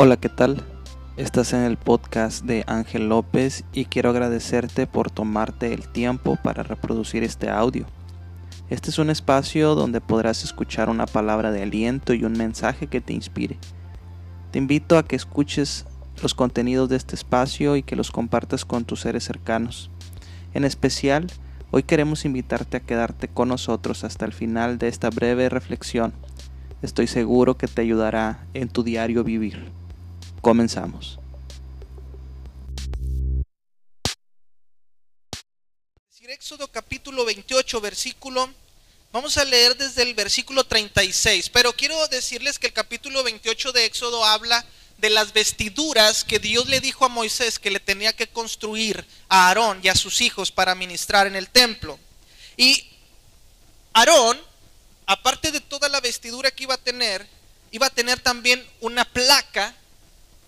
Hola, ¿qué tal? Estás en el podcast de Ángel López y quiero agradecerte por tomarte el tiempo para reproducir este audio. Este es un espacio donde podrás escuchar una palabra de aliento y un mensaje que te inspire. Te invito a que escuches los contenidos de este espacio y que los compartas con tus seres cercanos. En especial, hoy queremos invitarte a quedarte con nosotros hasta el final de esta breve reflexión. Estoy seguro que te ayudará en tu diario vivir. Comenzamos. Éxodo capítulo 28, versículo, vamos a leer desde el versículo 36, pero quiero decirles que el capítulo 28 de Éxodo habla de las vestiduras que Dios le dijo a Moisés que le tenía que construir a Aarón y a sus hijos para ministrar en el templo. Y Aarón, aparte de toda la vestidura que iba a tener, iba a tener también una placa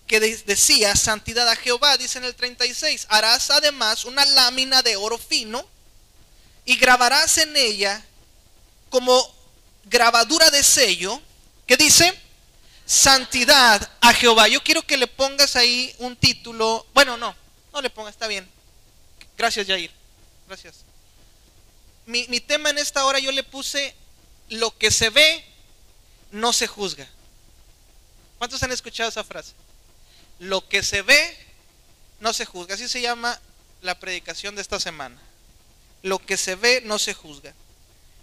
que decía santidad a Jehová, dice en el 36, harás además una lámina de oro fino y grabarás en ella como grabadura de sello, que dice, santidad a Jehová. Yo quiero que le pongas ahí un título, bueno, no, no le pongas, está bien. Gracias, Jair. Gracias. Mi, mi tema en esta hora yo le puse, lo que se ve no se juzga. ¿Cuántos han escuchado esa frase? Lo que se ve no se juzga. Así se llama la predicación de esta semana. Lo que se ve no se juzga.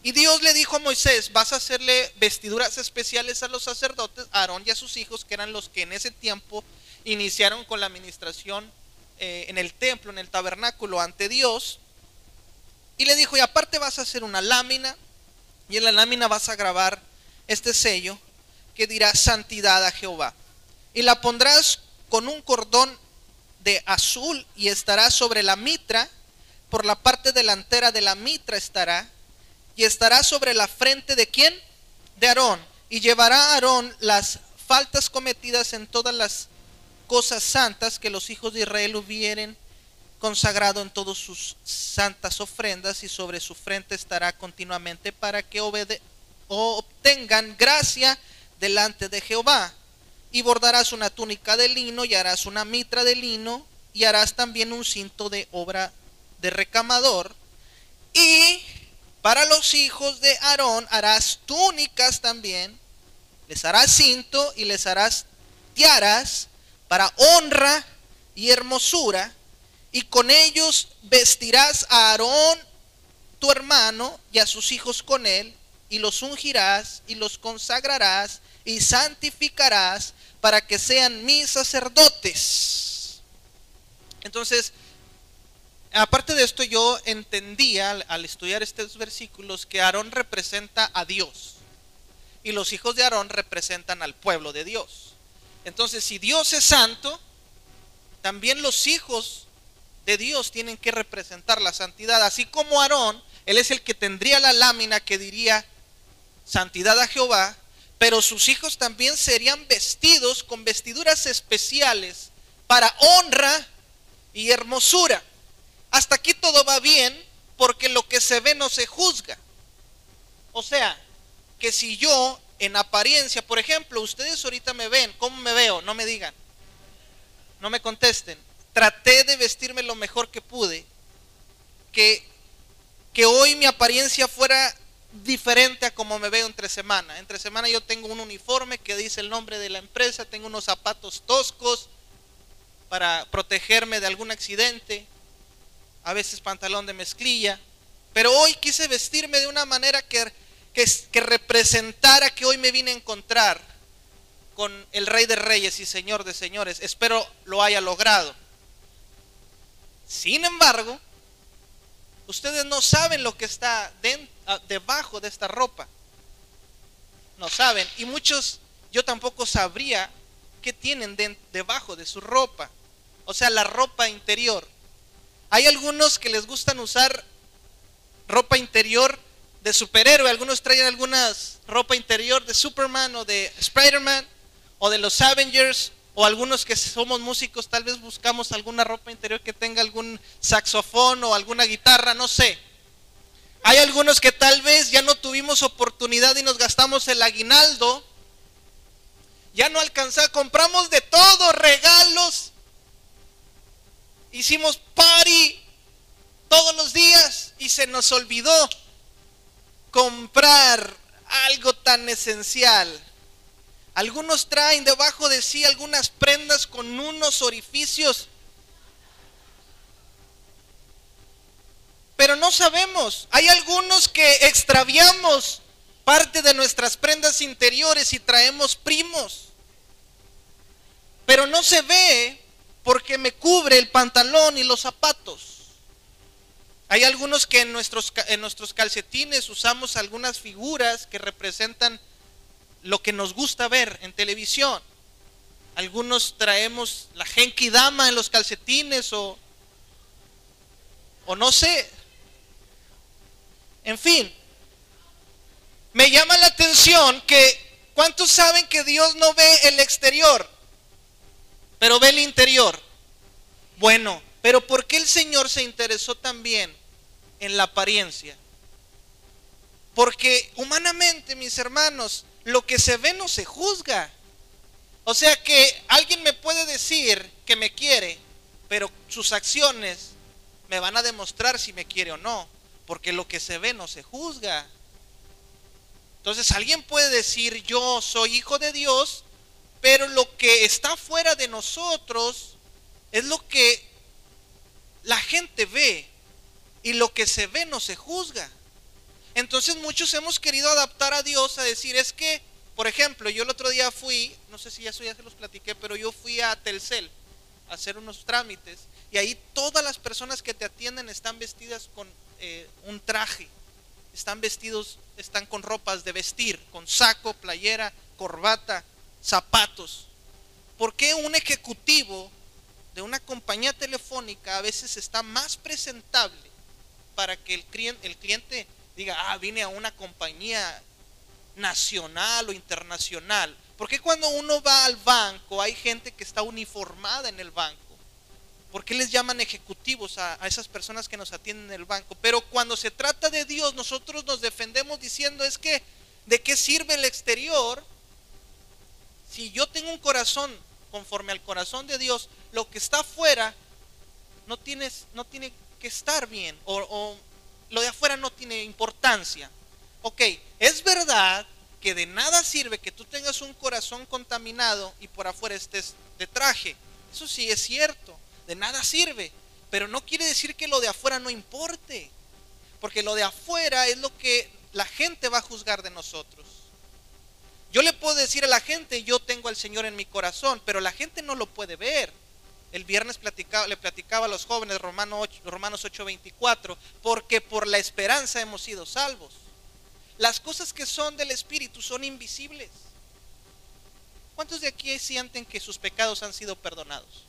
Y Dios le dijo a Moisés, vas a hacerle vestiduras especiales a los sacerdotes, a Aarón y a sus hijos, que eran los que en ese tiempo iniciaron con la administración eh, en el templo, en el tabernáculo ante Dios. Y le dijo, y aparte vas a hacer una lámina, y en la lámina vas a grabar este sello que dirá santidad a Jehová. Y la pondrás con un cordón de azul y estará sobre la mitra, por la parte delantera de la mitra estará, y estará sobre la frente de quién? De Aarón. Y llevará Aarón las faltas cometidas en todas las cosas santas que los hijos de Israel hubieren consagrado en todas sus santas ofrendas y sobre su frente estará continuamente para que obtengan gracia delante de Jehová y bordarás una túnica de lino y harás una mitra de lino y harás también un cinto de obra de recamador. Y para los hijos de Aarón harás túnicas también, les harás cinto y les harás tiaras para honra y hermosura. Y con ellos vestirás a Aarón tu hermano y a sus hijos con él y los ungirás y los consagrarás y santificarás para que sean mis sacerdotes. Entonces, aparte de esto, yo entendía al, estudiar estos versículos que Aarón representa a Dios y los hijos de Aarón representan al pueblo de Dios. Entonces, si Dios es santo, también los hijos de Dios tienen que representar la santidad. Así como Aarón, él es el que tendría la lámina que diría santidad a Jehová, pero sus hijos también serían vestidos con vestiduras especiales para honra y hermosura. Hasta aquí todo va bien porque lo que se ve no se juzga. O sea, que si yo en apariencia, por ejemplo, ustedes ahorita me ven, ¿cómo me veo? No me digan, no me contesten. Traté de vestirme lo mejor que pude, que, que hoy mi apariencia fuera diferente a como me veo entre semana. Entre semana yo tengo un uniforme que dice el nombre de la empresa, tengo unos zapatos toscos para protegerme de algún accidente, a veces pantalón de mezclilla, pero hoy quise vestirme de una manera que, que, representara que hoy me vine a encontrar con el Rey de Reyes y Señor de Señores. Espero lo haya logrado. Sin embargo, Ustedes no saben lo que está ah, debajo de esta ropa. No saben. Y muchos, yo tampoco sabría qué tienen debajo de su ropa. O sea, la ropa interior. Hay algunos que les gustan usar ropa interior de superhéroe. Algunos traen algunas ropa interior de Superman o de Spider-Man o de los Avengers o algunos que somos músicos tal vez buscamos alguna ropa interior que tenga algún saxofón o alguna guitarra, no sé. Hay algunos que tal vez ya no tuvimos oportunidad y nos gastamos el aguinaldo ya no alcanzaba, compramos de todo, regalos, hicimos party todos los días y se nos olvidó comprar algo tan esencial. Algunos traen debajo de sí algunas prendas con unos orificios. Pero no sabemos. Hay algunos que extraviamos parte de nuestras prendas interiores y traemos primos. Pero no se ve porque me cubre el pantalón y los zapatos. Hay algunos que en nuestros, en nuestros calcetines usamos algunas figuras que representan lo que nos gusta ver en televisión. Algunos traemos la Genki Dama en los calcetines o, o no sé. En fin, me llama la atención que ¿cuántos saben que Dios no ve el exterior, pero ve el interior? Bueno, pero ¿por qué el Señor se interesó también en la apariencia? Porque humanamente, mis hermanos, lo que se ve no se juzga. O sea que alguien me puede decir que me quiere, pero sus acciones me van a demostrar si me quiere o no, porque lo que se ve no se juzga. Entonces alguien puede decir, yo soy hijo de Dios, pero lo que está fuera de nosotros es lo que la gente ve y lo que se ve no se juzga. Entonces muchos hemos querido adaptar a Dios a decir, es que, por ejemplo, yo el otro día fui, no sé si eso ya se los platiqué, pero yo fui a Telcel a hacer unos trámites y ahí todas las personas que te atienden están vestidas con eh, un traje, están vestidos, están con ropas de vestir, con saco, playera, corbata, zapatos. ¿Por qué un ejecutivo de una compañía telefónica a veces está más presentable para que el cliente, el cliente diga, ah, vine a una compañía nacional o internacional. Porque cuando uno va al banco hay gente que está uniformada en el banco? ¿Por qué les llaman ejecutivos a, a, esas personas que nos atienden en el banco? Pero cuando se trata de Dios, nosotros nos defendemos diciendo es que, ¿de qué sirve el exterior si yo tengo un corazón conforme al corazón de Dios, lo que está afuera no, tienes, no tiene que estar bien o, o lo de afuera no tiene importancia. Ok, es verdad que de nada sirve que tú tengas un corazón contaminado y por afuera estés de traje. Eso sí es cierto, de nada sirve. Pero no quiere decir que lo de afuera no importe. Porque lo de afuera es lo que la gente va a juzgar de nosotros. Yo le puedo decir a la gente, yo tengo al Señor en mi corazón, pero la gente no lo puede ver. El viernes le platicaba a los jóvenes Romanos 8, Romanos 8:24, porque por la esperanza hemos sido salvos. Las cosas que son del Espíritu son invisibles. ¿Cuántos de aquí sienten que sus pecados han sido perdonados?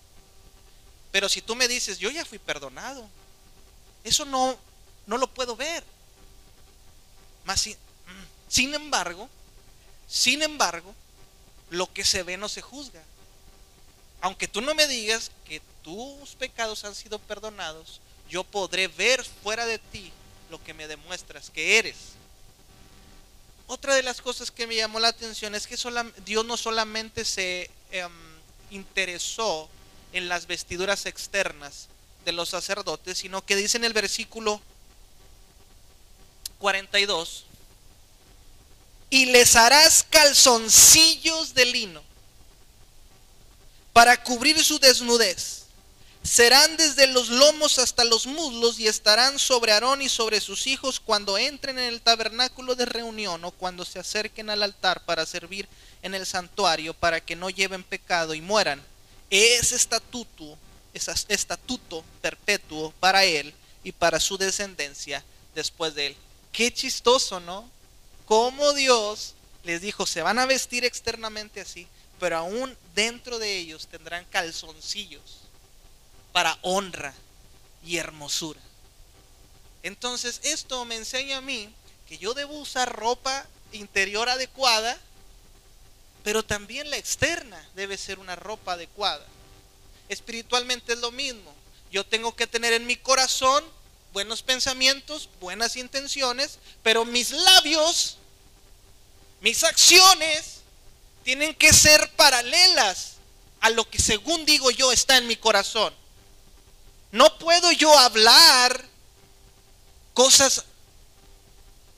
Pero si tú me dices, yo ya fui perdonado, eso no, no lo puedo ver. Sin, mm, sin embargo, sin embargo, lo que se ve no se juzga. Aunque tú no me digas que tus pecados han sido perdonados, yo podré ver fuera de ti lo que me demuestras que eres. Otra de las cosas que me llamó la atención es que Dios no solamente se em, interesó en las vestiduras externas de los sacerdotes, sino que dice en el versículo 42, y les harás calzoncillos de lino para cubrir su desnudez. Serán desde los lomos hasta los muslos y estarán sobre Aarón y sobre sus hijos cuando entren en el tabernáculo de reunión o cuando se acerquen al altar para servir en el santuario para que no lleven pecado y mueran. Es estatuto, es estatuto perpetuo para él y para su descendencia después de él. Qué chistoso, ¿no? Cómo Dios les dijo, se van a vestir externamente así, pero aún dentro de ellos tendrán calzoncillos para honra y hermosura. Entonces esto me enseña a mí que yo debo usar ropa interior adecuada, pero también la externa debe ser una ropa adecuada. Espiritualmente es lo mismo. Yo tengo que tener en mi corazón buenos pensamientos, buenas intenciones, pero mis labios, mis acciones tienen que ser paralelas a lo que según digo yo está en mi corazón. No puedo yo hablar cosas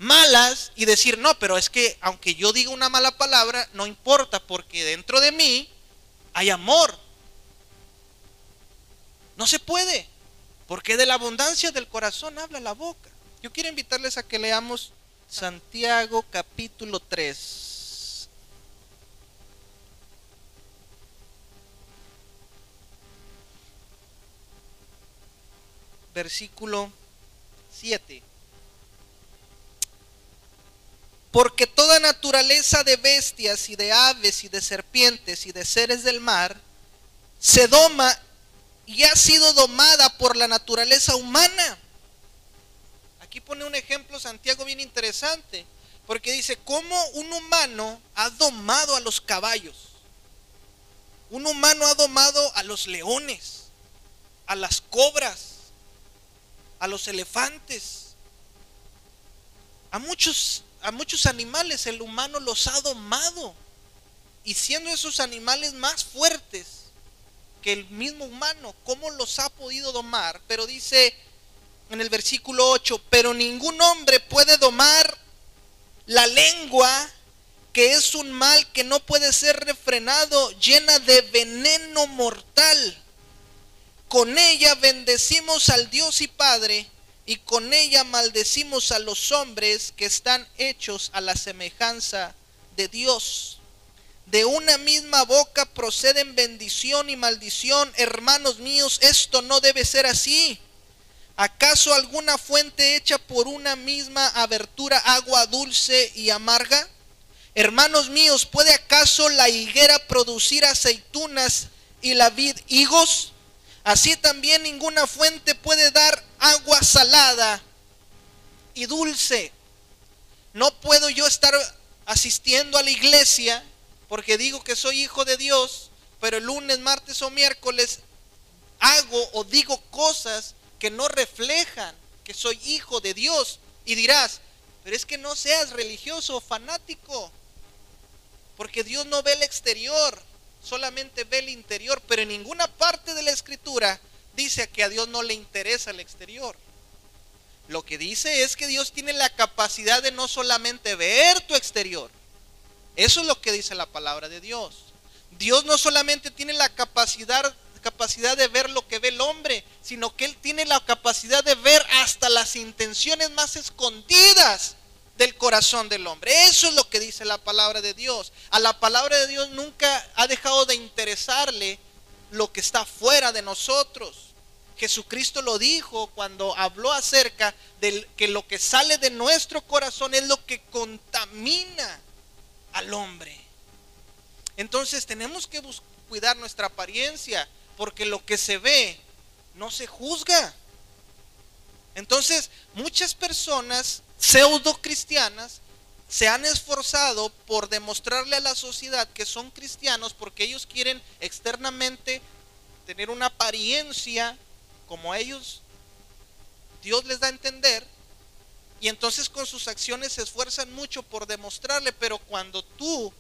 malas y decir, no, pero es que aunque yo diga una mala palabra, no importa porque dentro de mí hay amor. No se puede, porque de la abundancia del corazón habla la boca. Yo quiero invitarles a que leamos Santiago capítulo 3. Versículo 7. Porque toda naturaleza de bestias y de aves y de serpientes y de seres del mar se doma y ha sido domada por la naturaleza humana. Aquí pone un ejemplo Santiago bien interesante, porque dice, ¿cómo un humano ha domado a los caballos? Un humano ha domado a los leones, a las cobras, a los elefantes, a muchos a muchos animales el humano los ha domado. Y siendo esos animales más fuertes que el mismo humano, ¿cómo los ha podido domar? Pero dice en el versículo 8, pero ningún hombre puede domar la lengua, que es un mal que no puede ser refrenado, llena de veneno mortal. Con ella bendecimos al Dios y Padre y con ella maldecimos a los hombres que están hechos a la semejanza de Dios. De una misma boca proceden bendición y maldición. Hermanos míos, esto no debe ser así. ¿Acaso alguna fuente hecha por una misma abertura agua dulce y amarga? Hermanos míos, ¿puede acaso la higuera producir aceitunas y la vid higos? Así también ninguna fuente puede dar agua salada y dulce. No puedo yo estar asistiendo a la iglesia porque digo que soy hijo de Dios, pero el lunes, martes o miércoles hago o digo cosas que no reflejan que soy hijo de Dios. Y dirás, pero es que no seas religioso o fanático, porque Dios no ve el exterior, solamente ve el interior, pero en ninguna parte de la escritura dice que a Dios no le interesa el exterior. Lo que dice es que Dios tiene la capacidad de no solamente ver tu exterior. Eso es lo que dice la palabra de Dios. Dios no solamente tiene la capacidad, capacidad de ver lo que ve el hombre, sino que Él tiene la capacidad de ver hasta las intenciones más escondidas del corazón del hombre. Eso es lo que dice la palabra de Dios. A la palabra de Dios nunca ha dejado de interesarle lo que está fuera de nosotros. Jesucristo lo dijo cuando habló acerca de que lo que sale de nuestro corazón es lo que contamina al hombre. Entonces tenemos que cuidar nuestra apariencia porque lo que se ve no se juzga. Entonces muchas personas pseudo cristianas se han esforzado por demostrarle a la sociedad que son cristianos porque ellos quieren externamente tener una apariencia como ellos, Dios les da a entender, y entonces con sus acciones se esfuerzan mucho por demostrarle, pero cuando tú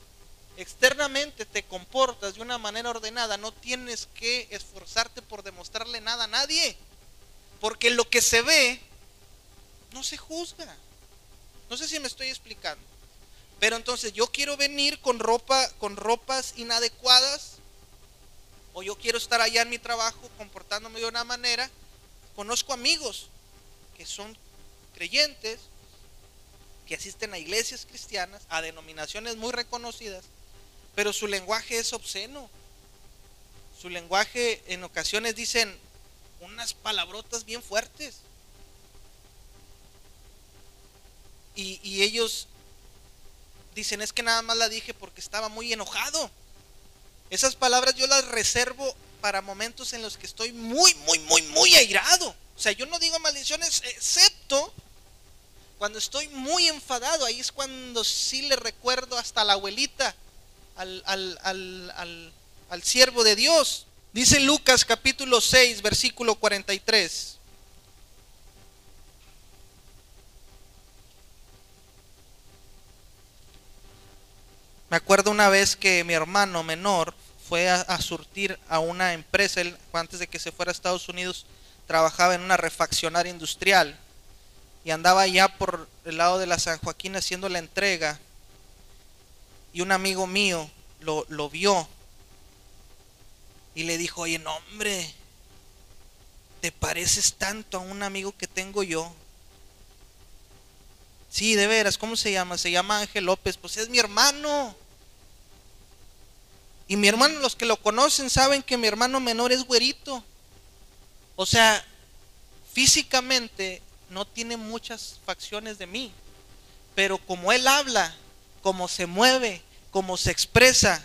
externamente te comportas de una manera ordenada, no tienes que esforzarte por demostrarle nada a nadie, porque lo que se ve no se juzga. No sé si me estoy explicando. Pero entonces yo quiero venir con ropa, con ropas inadecuadas, o yo quiero estar allá en mi trabajo comportándome de una manera. Conozco amigos que son creyentes, que asisten a iglesias cristianas, a denominaciones muy reconocidas, pero su lenguaje es obsceno. Su lenguaje en ocasiones dicen unas palabrotas bien fuertes. Y, ellos dicen, es que nada más la dije porque estaba muy enojado. Esas palabras yo las reservo para momentos en los que estoy muy, muy, muy, muy airado. O sea, yo no digo maldiciones excepto cuando estoy muy enfadado. Ahí es cuando sí le recuerdo hasta la abuelita, al, al, al siervo de Dios. Dice Lucas capítulo 6, versículo 43. Me acuerdo una vez que mi hermano menor fue a, surtir a una empresa, él, antes de que se fuera a Estados Unidos, trabajaba en una refaccionaria industrial y andaba ya por el lado de la San Joaquín haciendo la entrega y un amigo mío lo, lo vio y le dijo, oye, no hombre, te pareces tanto a un amigo que tengo yo. Sí, de veras, ¿cómo se llama? Se llama Ángel López, pues es mi hermano. Y mi hermano, los que lo conocen saben que mi hermano menor es güerito. O sea, físicamente no tiene muchas facciones de mí. Pero como él habla, como se mueve, como se expresa,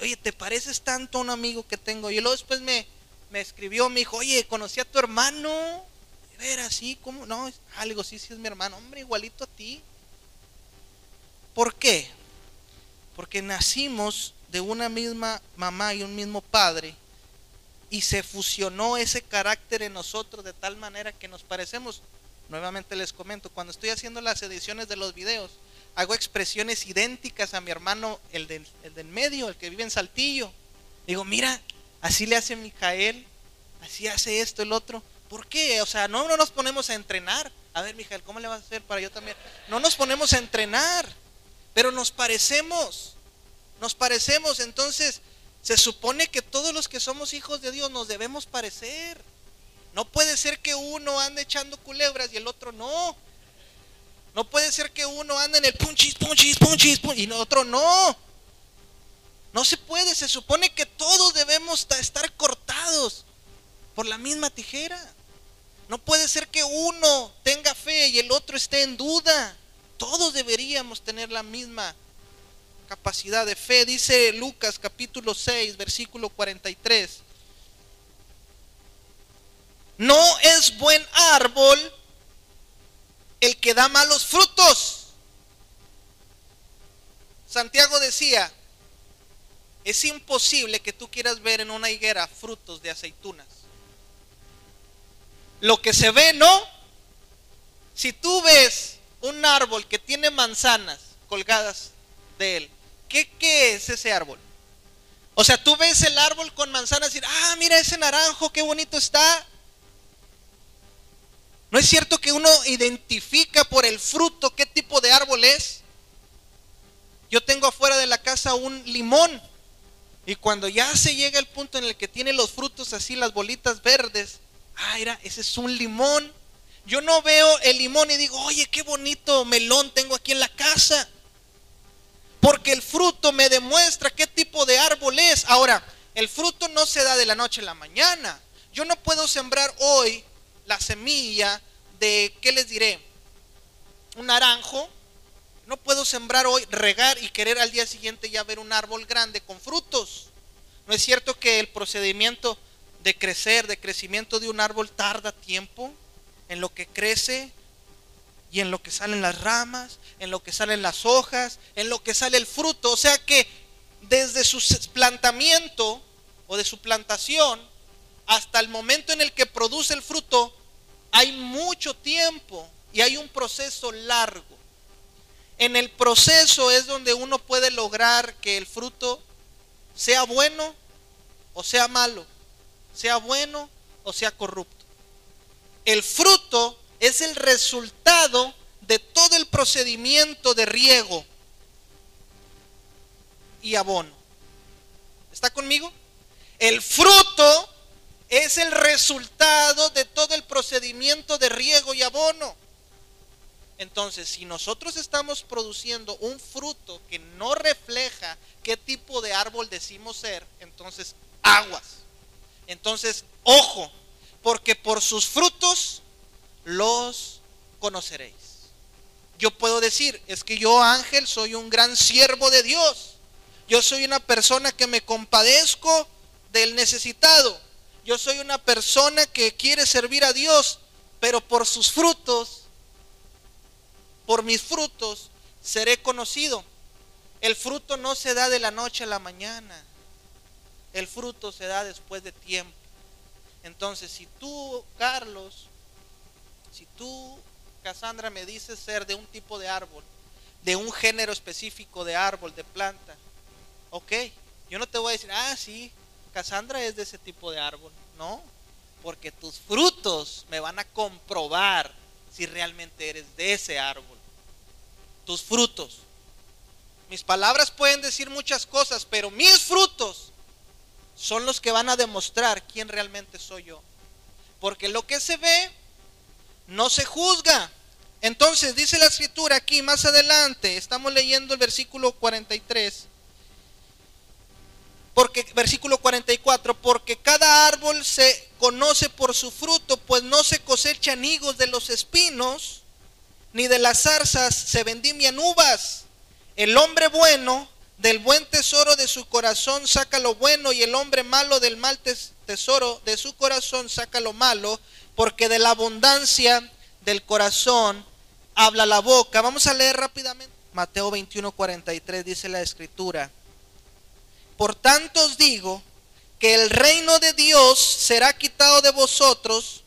oye, ¿te pareces tanto a un amigo que tengo? Y luego después me, me escribió, me dijo, oye, conocí a tu hermano. De veras, sí, ¿cómo? No, algo, sí, sí es mi hermano. Hombre, igualito a ti. ¿Por qué? Porque nacimos de una misma mamá y un mismo padre y se fusionó ese carácter en nosotros de tal manera que nos parecemos. Nuevamente les comento, cuando estoy haciendo las ediciones de los videos, hago expresiones idénticas a mi hermano, el del, el del medio, el que vive en Saltillo. Digo, mira, así le hace Mijael, así hace esto, el otro. ¿Por qué? O sea, no, no nos ponemos a entrenar. A ver, Mijael, ¿cómo le vas a hacer para yo también? No nos ponemos a entrenar, pero nos parecemos nos parecemos, entonces se supone que todos los que somos hijos de Dios nos debemos parecer. No puede ser que uno ande echando culebras y el otro no. No puede ser que uno ande en el punchis, punchis, punchis, punchis y el otro no. No se puede, se supone que todos debemos estar cortados por la misma tijera. No puede ser que uno tenga fe y el otro esté en duda. Todos deberíamos tener la misma capacidad de fe. Dice Lucas capítulo 6, versículo 43. No es buen árbol el que da malos frutos. Santiago decía, es imposible que tú quieras ver en una higuera frutos de aceitunas. Lo que se ve, ¿no? Si tú ves un árbol que tiene manzanas colgadas de él, ¿Qué, es ese árbol? O sea, tú ves el árbol con manzanas y dices, ah, mira ese naranjo, qué bonito está. ¿No es cierto que uno identifica por el fruto qué tipo de árbol es? Yo tengo afuera de la casa un limón y cuando ya se llega el punto en el que tiene los frutos así, las bolitas verdes, ah, mira, ese es un limón. Yo no veo el limón y digo, oye, qué bonito melón tengo aquí en la casa. Porque el fruto me demuestra qué tipo de árbol es. Ahora, el fruto no se da de la noche a la mañana. Yo no puedo sembrar hoy la semilla de, ¿qué les diré? Un naranjo. No puedo sembrar hoy, regar y querer al día siguiente ya ver un árbol grande con frutos. ¿No es cierto que el procedimiento de crecer, de crecimiento de un árbol tarda tiempo en lo que crece, y en lo que salen las ramas, en lo que salen las hojas, en lo que sale el fruto. O sea que desde su plantamiento o de su plantación hasta el momento en el que produce el fruto, hay mucho tiempo y hay un proceso largo. En el proceso es donde uno puede lograr que el fruto sea bueno o sea malo, sea bueno o sea corrupto. El fruto es el resultado de todo el procedimiento de riego y abono. ¿Está conmigo? El fruto es el resultado de todo el procedimiento de riego y abono. Entonces, si nosotros estamos produciendo un fruto que no refleja qué tipo de árbol decimos ser, entonces aguas. Entonces, ojo, porque por sus frutos los conoceréis. Yo puedo decir, es que yo Ángel soy un gran siervo de Dios. Yo soy una persona que me compadezco del necesitado. Yo soy una persona que quiere servir a Dios, pero por sus frutos, por mis frutos, seré conocido. El fruto no se da de la noche a la mañana. El fruto se da después de tiempo. Entonces, si tú, Carlos, si tú, Cassandra, me dices ser de un tipo de árbol, de un género específico de árbol, de planta. Ok, yo no te voy a decir, ah, sí, Cassandra es de ese tipo de árbol. No, porque tus frutos me van a comprobar si realmente eres de ese árbol. Tus frutos. Mis palabras pueden decir muchas cosas, pero mis frutos son los que van a demostrar quién realmente soy yo. Porque lo que se ve no se juzga. Entonces dice la escritura aquí más adelante, estamos leyendo el versículo 43. Porque versículo 44, porque cada árbol se conoce por su fruto, pues no se cosechan higos de los espinos, ni de las zarzas se vendimian uvas. El hombre bueno del buen tesoro de su corazón saca lo bueno y el hombre malo del mal tesoro de su corazón saca lo malo, porque de la abundancia del corazón habla la boca. Vamos a leer rápidamente. Mateo 21, 43 dice la escritura. Por tanto os digo que el reino de Dios será quitado de vosotros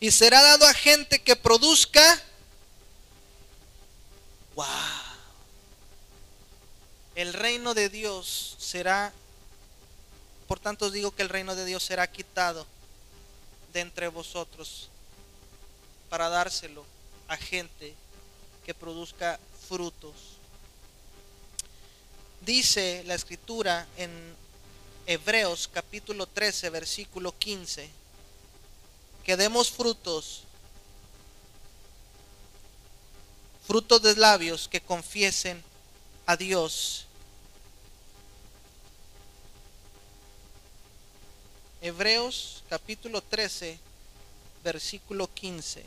y será dado a gente que produzca. ¡Wow! El reino de Dios será, por tanto os digo que el reino de Dios será quitado de entre vosotros para dárselo a gente que produzca frutos. Dice la escritura en Hebreos capítulo 13, versículo 15, que demos frutos, frutos de labios que confiesen a Dios. Hebreos capítulo 13, versículo 15.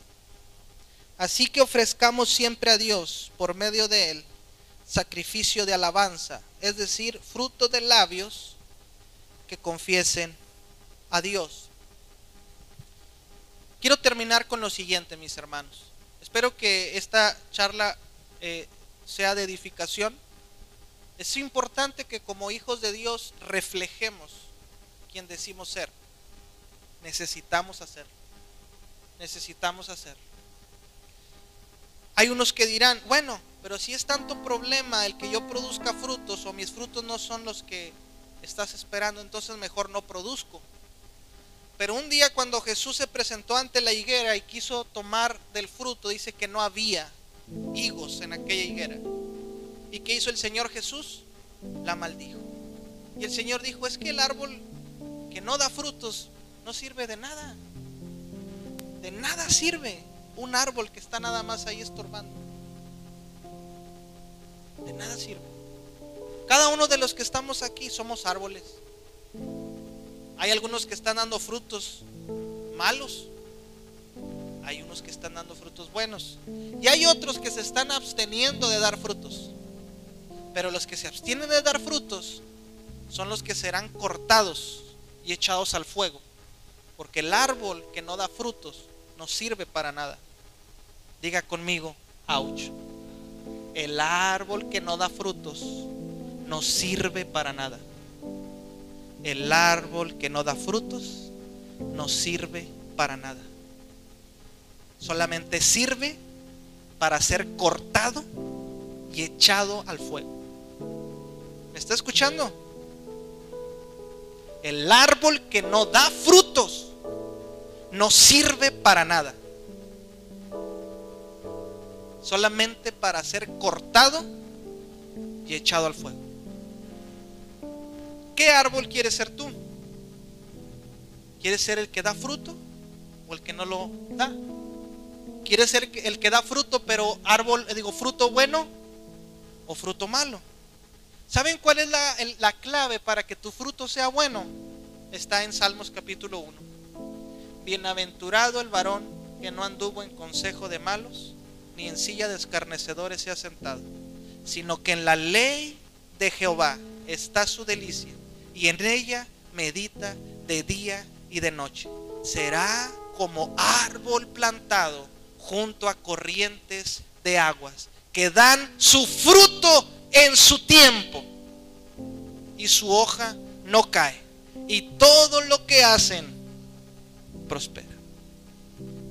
Así que ofrezcamos siempre a Dios, por medio de Él, sacrificio de alabanza, es decir, fruto de labios que confiesen a Dios. Quiero terminar con lo siguiente, mis hermanos. Espero que esta charla eh, sea de edificación. Es importante que como hijos de Dios reflejemos decimos ser. Necesitamos hacerlo. Necesitamos hacerlo. Hay unos que dirán, bueno, pero si es tanto problema el que yo produzca frutos o mis frutos no son los que estás esperando, entonces mejor no produzco. Pero un día cuando Jesús se presentó ante la higuera y quiso tomar del fruto, dice que no había higos en aquella higuera. ¿Y qué hizo el Señor Jesús? La maldijo. Y el Señor dijo, es que el árbol que no da frutos no sirve de nada. De nada sirve un árbol que está nada más ahí estorbando. De nada sirve. Cada uno de los que estamos aquí somos árboles. Hay algunos que están dando frutos malos. Hay unos que están dando frutos buenos. Y hay otros que se están absteniendo de dar frutos. Pero los que se abstienen de dar frutos son los que serán cortados y echados al fuego. Porque el árbol que no da frutos no sirve para nada. Diga conmigo, ouch. El árbol que no da frutos no sirve para nada. El árbol que no da frutos no sirve para nada. Solamente sirve para ser cortado y echado al fuego. ¿Me está escuchando? El árbol que no da frutos no sirve para nada solamente para ser cortado y echado al fuego. ¿Qué árbol quieres ser tú? ¿Quieres ser el que da fruto o el que no lo da? ¿Quieres ser el que da fruto, pero árbol, digo, fruto bueno o fruto malo? ¿Saben cuál es la, la clave para que tu fruto sea bueno? Está en Salmos capítulo 1. Bienaventurado el varón que no anduvo en consejo de malos, ni en silla de escarnecedores se ha sentado, sino que en la ley de Jehová está su delicia, y en ella medita de día y de noche. Será como árbol plantado junto a corrientes de aguas, que dan su fruto en su tiempo, y su hoja no cae, y todo lo que hacen prospera.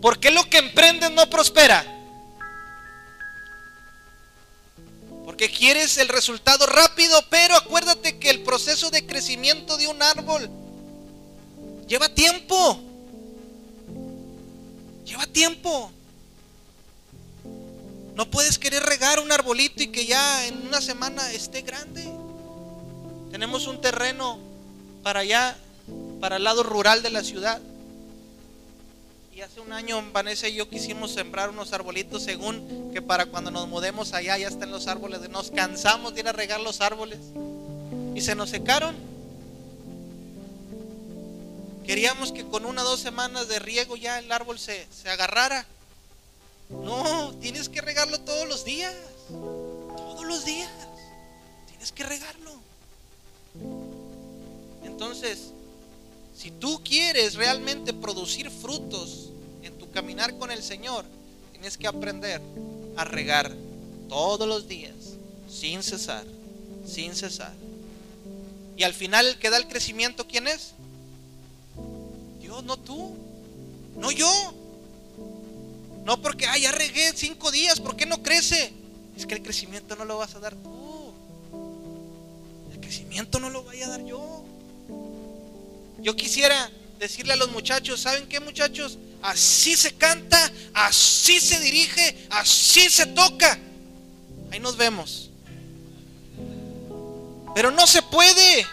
¿Por qué lo que emprendes no prospera? Porque quieres el resultado rápido, pero acuérdate que el proceso de crecimiento de un árbol lleva tiempo. Lleva tiempo. No puedes querer regar un arbolito y que ya en una semana esté grande. Tenemos un terreno para allá, para el lado rural de la ciudad. Y hace un año Vanessa y yo quisimos sembrar unos arbolitos según que para cuando nos mudemos allá ya están los árboles. Nos cansamos de ir a regar los árboles y se nos secaron. Queríamos que con una o dos semanas de riego ya el árbol se, se agarrara. No, tienes que regarlo todos los días. Todos los días. Tienes que regarlo. Entonces, si tú quieres realmente producir frutos en tu caminar con el Señor, tienes que aprender a regar todos los días, sin cesar, sin cesar. Y al final el que da el crecimiento, ¿quién es? Dios, no tú, no yo. No porque, ay, ya regué cinco días, ¿por qué no crece? Es que el crecimiento no lo vas a dar tú. El crecimiento no lo voy a dar yo. Yo quisiera decirle a los muchachos, ¿saben qué muchachos? Así se canta, así se dirige, así se toca. Ahí nos vemos. Pero no se puede.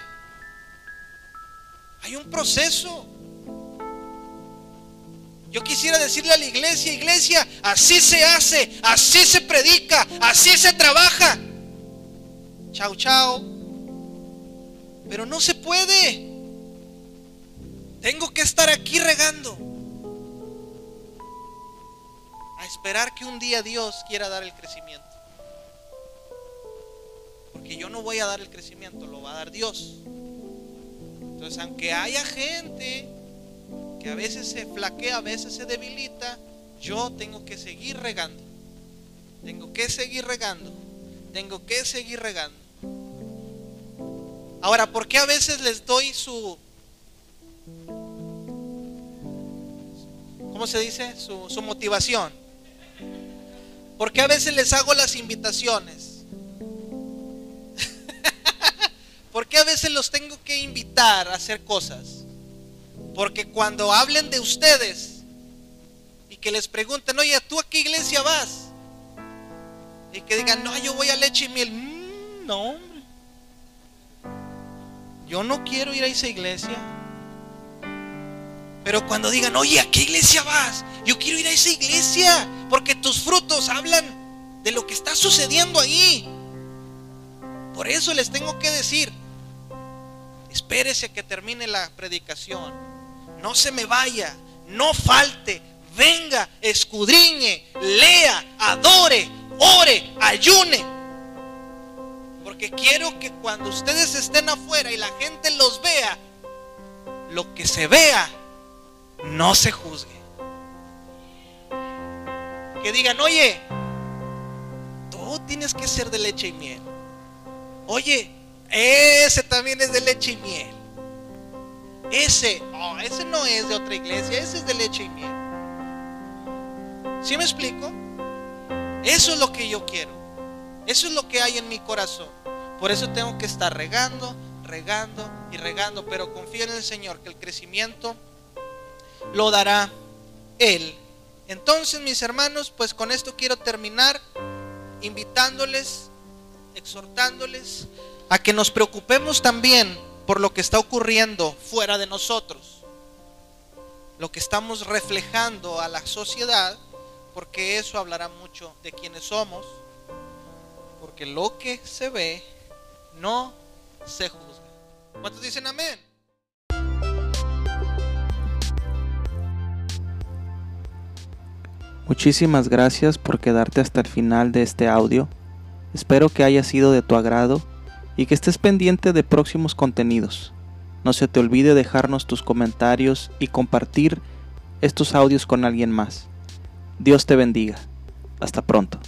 Hay un proceso. Yo quisiera decirle a la iglesia, iglesia, así se hace, así se predica, así se trabaja. Chao, chao. Pero no se puede. Tengo que estar aquí regando. A esperar que un día Dios quiera dar el crecimiento. Porque yo no voy a dar el crecimiento, lo va a dar Dios. Entonces, aunque haya gente que a veces se flaquea, a veces se debilita, yo tengo que seguir regando. Tengo que seguir regando. Tengo que seguir regando. Ahora, ¿por qué a veces les doy su ¿cómo se dice? Su, motivación. Porque a veces les hago las invitaciones. Porque a veces los tengo que invitar a hacer cosas. Porque cuando hablen de ustedes y que les pregunten, oye, ¿tú a qué iglesia vas? Y que digan, no, yo voy a leche y miel. Mm, no, Yo no quiero ir a esa iglesia. Pero cuando digan, oye, ¿a qué iglesia vas? Yo quiero ir a esa iglesia porque tus frutos hablan de lo que está sucediendo ahí. Por eso les tengo que decir, espérese que termine la predicación. No se me vaya, no falte, venga, escudriñe, lea, adore, ore, ayune. Porque quiero que cuando ustedes estén afuera y la gente los vea, lo que se vea no se juzgue. Que digan, oye, tú tienes que ser de leche y miel. Oye, ese también es de leche y miel. Ese, oh, ese no es de otra iglesia, ese es de leche y miel. ¿Sí me explico? Eso es lo que yo quiero. Eso es lo que hay en mi corazón. Por eso tengo que estar regando, regando y regando. Pero confío en el Señor que el crecimiento lo dará Él. Entonces, mis hermanos, pues con esto quiero terminar invitándoles, exhortándoles a que nos preocupemos también por lo que está ocurriendo fuera de nosotros, lo que estamos reflejando a la sociedad, porque eso hablará mucho de quienes somos, porque lo que se ve no se juzga. ¿Cuántos dicen amén? Muchísimas gracias por quedarte hasta el final de este audio. Espero que haya sido de tu agrado y que estés pendiente de próximos contenidos. No se te olvide dejarnos tus comentarios y compartir estos audios con alguien más. Dios te bendiga. Hasta pronto.